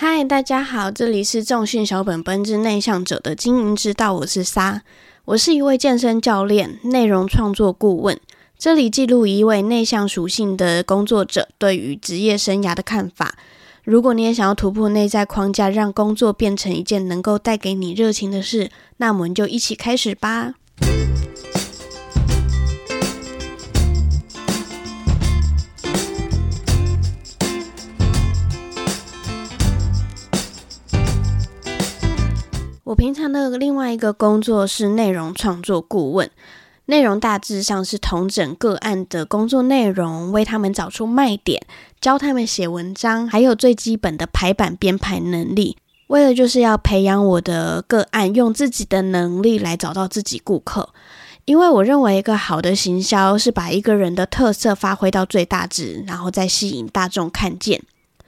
嗨，大家好，这里是重训小本本之内向者的经营之道，我是沙，我是一位健身教练、内容创作顾问。这里记录一位内向属性的工作者对于职业生涯的看法。如果你也想要突破内在框架，让工作变成一件能够带给你热情的事，那我们就一起开始吧。我平常的另外一个工作是内容创作顾问，内容大致上是统整个案的工作内容，为他们找出卖点，教他们写文章，还有最基本的排版编排能力。为了就是要培养我的个案，用自己的能力来找到自己顾客。因为我认为一个好的行销是把一个人的特色发挥到最大值，然后再吸引大众看见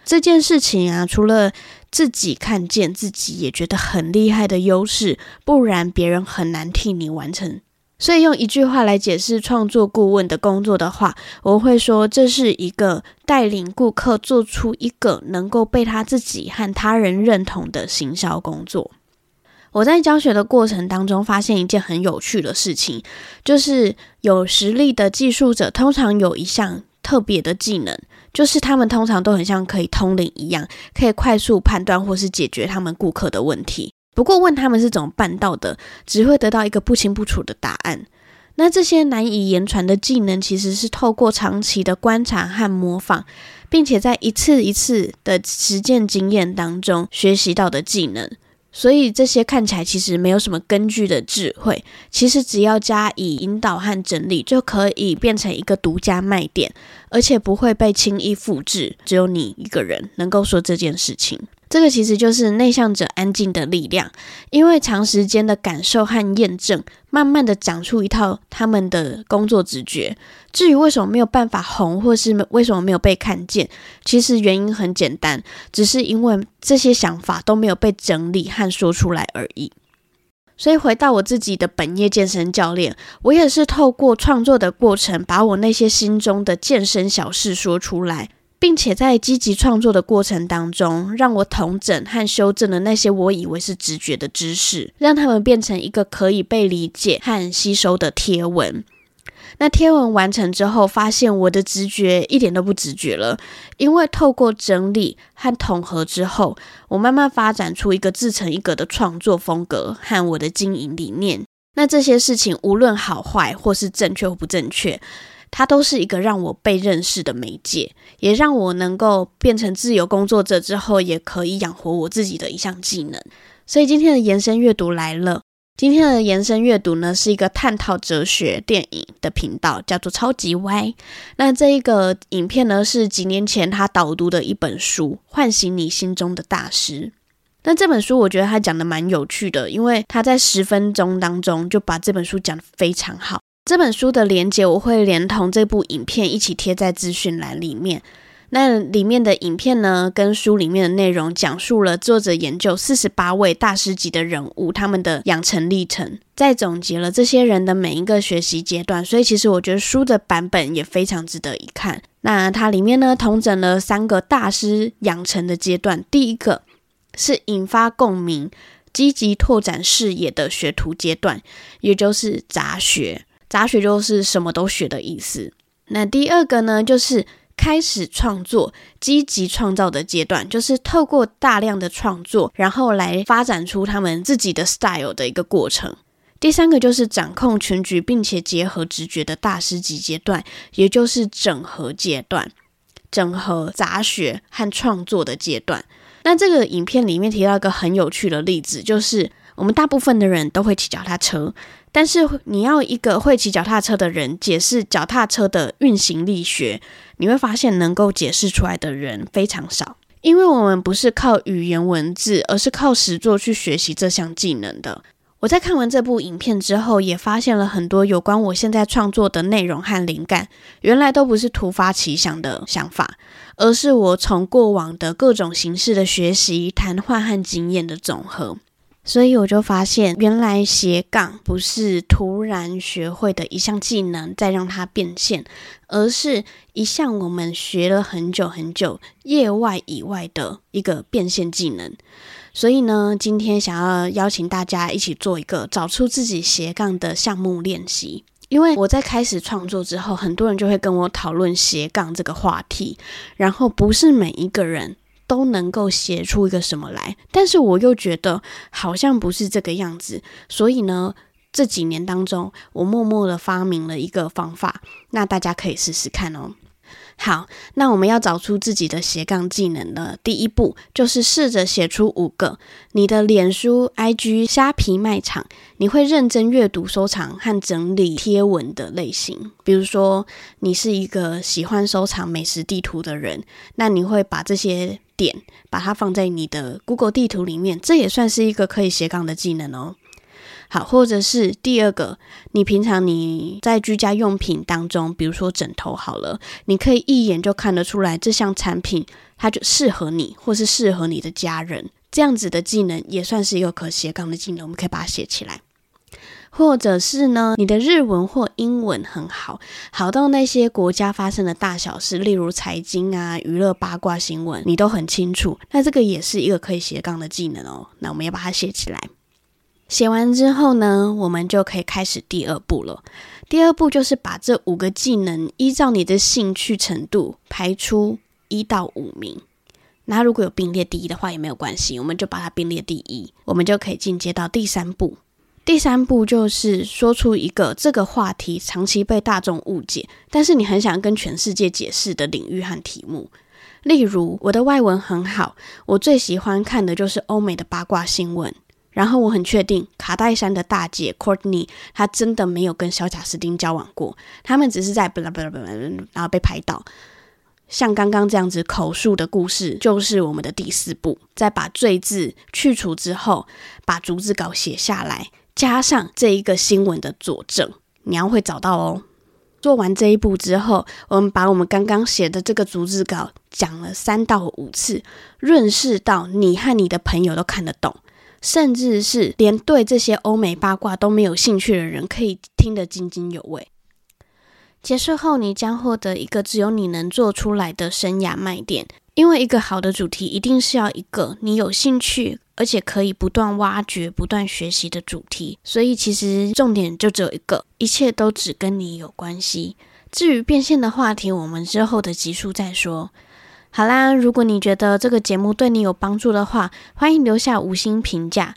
这件事情啊。除了自己看见自己也觉得很厉害的优势，不然别人很难替你完成。所以用一句话来解释创作顾问的工作的话，我会说这是一个带领顾客做出一个能够被他自己和他人认同的行销工作。我在教学的过程当中发现一件很有趣的事情，就是有实力的技术者通常有一项特别的技能。就是他们通常都很像可以通灵一样，可以快速判断或是解决他们顾客的问题。不过问他们是怎么办到的，只会得到一个不清不楚的答案。那这些难以言传的技能，其实是透过长期的观察和模仿，并且在一次一次的实践经验当中学习到的技能。所以这些看起来其实没有什么根据的智慧，其实只要加以引导和整理，就可以变成一个独家卖点，而且不会被轻易复制。只有你一个人能够说这件事情。这个其实就是内向者安静的力量，因为长时间的感受和验证，慢慢的长出一套他们的工作直觉。至于为什么没有办法红，或是为什么没有被看见，其实原因很简单，只是因为这些想法都没有被整理和说出来而已。所以回到我自己的本业健身教练，我也是透过创作的过程，把我那些心中的健身小事说出来。并且在积极创作的过程当中，让我统整和修正了那些我以为是直觉的知识，让他们变成一个可以被理解和吸收的贴文。那贴文完成之后，发现我的直觉一点都不直觉了，因为透过整理和统合之后，我慢慢发展出一个自成一格的创作风格和我的经营理念。那这些事情无论好坏，或是正确或不正确。它都是一个让我被认识的媒介，也让我能够变成自由工作者之后，也可以养活我自己的一项技能。所以今天的延伸阅读来了。今天的延伸阅读呢，是一个探讨哲学电影的频道，叫做超级歪。那这一个影片呢，是几年前他导读的一本书，唤醒你心中的大师。那这本书我觉得他讲的蛮有趣的，因为他在十分钟当中就把这本书讲得非常好。这本书的连接我会连同这部影片一起贴在资讯栏里面。那里面的影片呢，跟书里面的内容讲述了作者研究四十八位大师级的人物他们的养成历程，再总结了这些人的每一个学习阶段。所以其实我觉得书的版本也非常值得一看。那它里面呢，统整了三个大师养成的阶段。第一个是引发共鸣、积极拓展视野的学徒阶段，也就是杂学。杂学就是什么都学的意思。那第二个呢，就是开始创作、积极创造的阶段，就是透过大量的创作，然后来发展出他们自己的 style 的一个过程。第三个就是掌控全局，并且结合直觉的大师级阶段，也就是整合阶段，整合杂学和创作的阶段。那这个影片里面提到一个很有趣的例子，就是我们大部分的人都会骑脚踏车。但是你要一个会骑脚踏车的人解释脚踏车的运行力学，你会发现能够解释出来的人非常少，因为我们不是靠语言文字，而是靠实作去学习这项技能的。我在看完这部影片之后，也发现了很多有关我现在创作的内容和灵感，原来都不是突发奇想的想法，而是我从过往的各种形式的学习、谈话和经验的总和。所以我就发现，原来斜杠不是突然学会的一项技能，再让它变现，而是一项我们学了很久很久、业外以外的一个变现技能。所以呢，今天想要邀请大家一起做一个找出自己斜杠的项目练习。因为我在开始创作之后，很多人就会跟我讨论斜杠这个话题，然后不是每一个人。都能够写出一个什么来，但是我又觉得好像不是这个样子，所以呢，这几年当中，我默默的发明了一个方法，那大家可以试试看哦。好，那我们要找出自己的斜杠技能的第一步，就是试着写出五个你的脸书、IG、虾皮卖场，你会认真阅读、收藏和整理贴文的类型。比如说，你是一个喜欢收藏美食地图的人，那你会把这些点把它放在你的 Google 地图里面，这也算是一个可以斜杠的技能哦。好，或者是第二个，你平常你在居家用品当中，比如说枕头好了，你可以一眼就看得出来这项产品它就适合你，或是适合你的家人，这样子的技能也算是一个可斜杠的技能，我们可以把它写起来。或者是呢，你的日文或英文很好，好到那些国家发生的大小事，例如财经啊、娱乐八卦新闻，你都很清楚，那这个也是一个可以斜杠的技能哦。那我们要把它写起来。写完之后呢，我们就可以开始第二步了。第二步就是把这五个技能依照你的兴趣程度排出一到五名。那如果有并列第一的话也没有关系，我们就把它并列第一，我们就可以进阶到第三步。第三步就是说出一个这个话题长期被大众误解，但是你很想跟全世界解释的领域和题目。例如，我的外文很好，我最喜欢看的就是欧美的八卦新闻。然后我很确定，卡戴珊的大姐 Courtney，她真的没有跟小贾斯汀交往过，他们只是在巴拉巴拉巴拉，然后被拍到。像刚刚这样子口述的故事，就是我们的第四步。再把罪字去除之后，把逐字稿写下来，加上这一个新闻的佐证，你要会找到哦。做完这一步之后，我们把我们刚刚写的这个逐字稿讲了三到五次，润饰到你和你的朋友都看得懂。甚至是连对这些欧美八卦都没有兴趣的人，可以听得津津有味。结束后，你将获得一个只有你能做出来的生涯卖点。因为一个好的主题，一定是要一个你有兴趣，而且可以不断挖掘、不断学习的主题。所以，其实重点就只有一个，一切都只跟你有关系。至于变现的话题，我们之后的集数再说。好啦，如果你觉得这个节目对你有帮助的话，欢迎留下五星评价。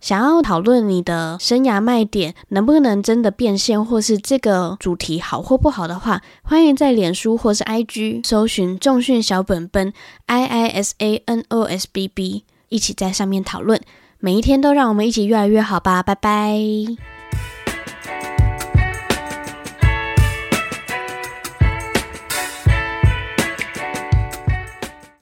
想要讨论你的生涯卖点能不能真的变现，或是这个主题好或不好的话，欢迎在脸书或是 IG 搜寻重训小本本 I I S A N O S B B，一起在上面讨论。每一天都让我们一起越来越好吧，拜拜。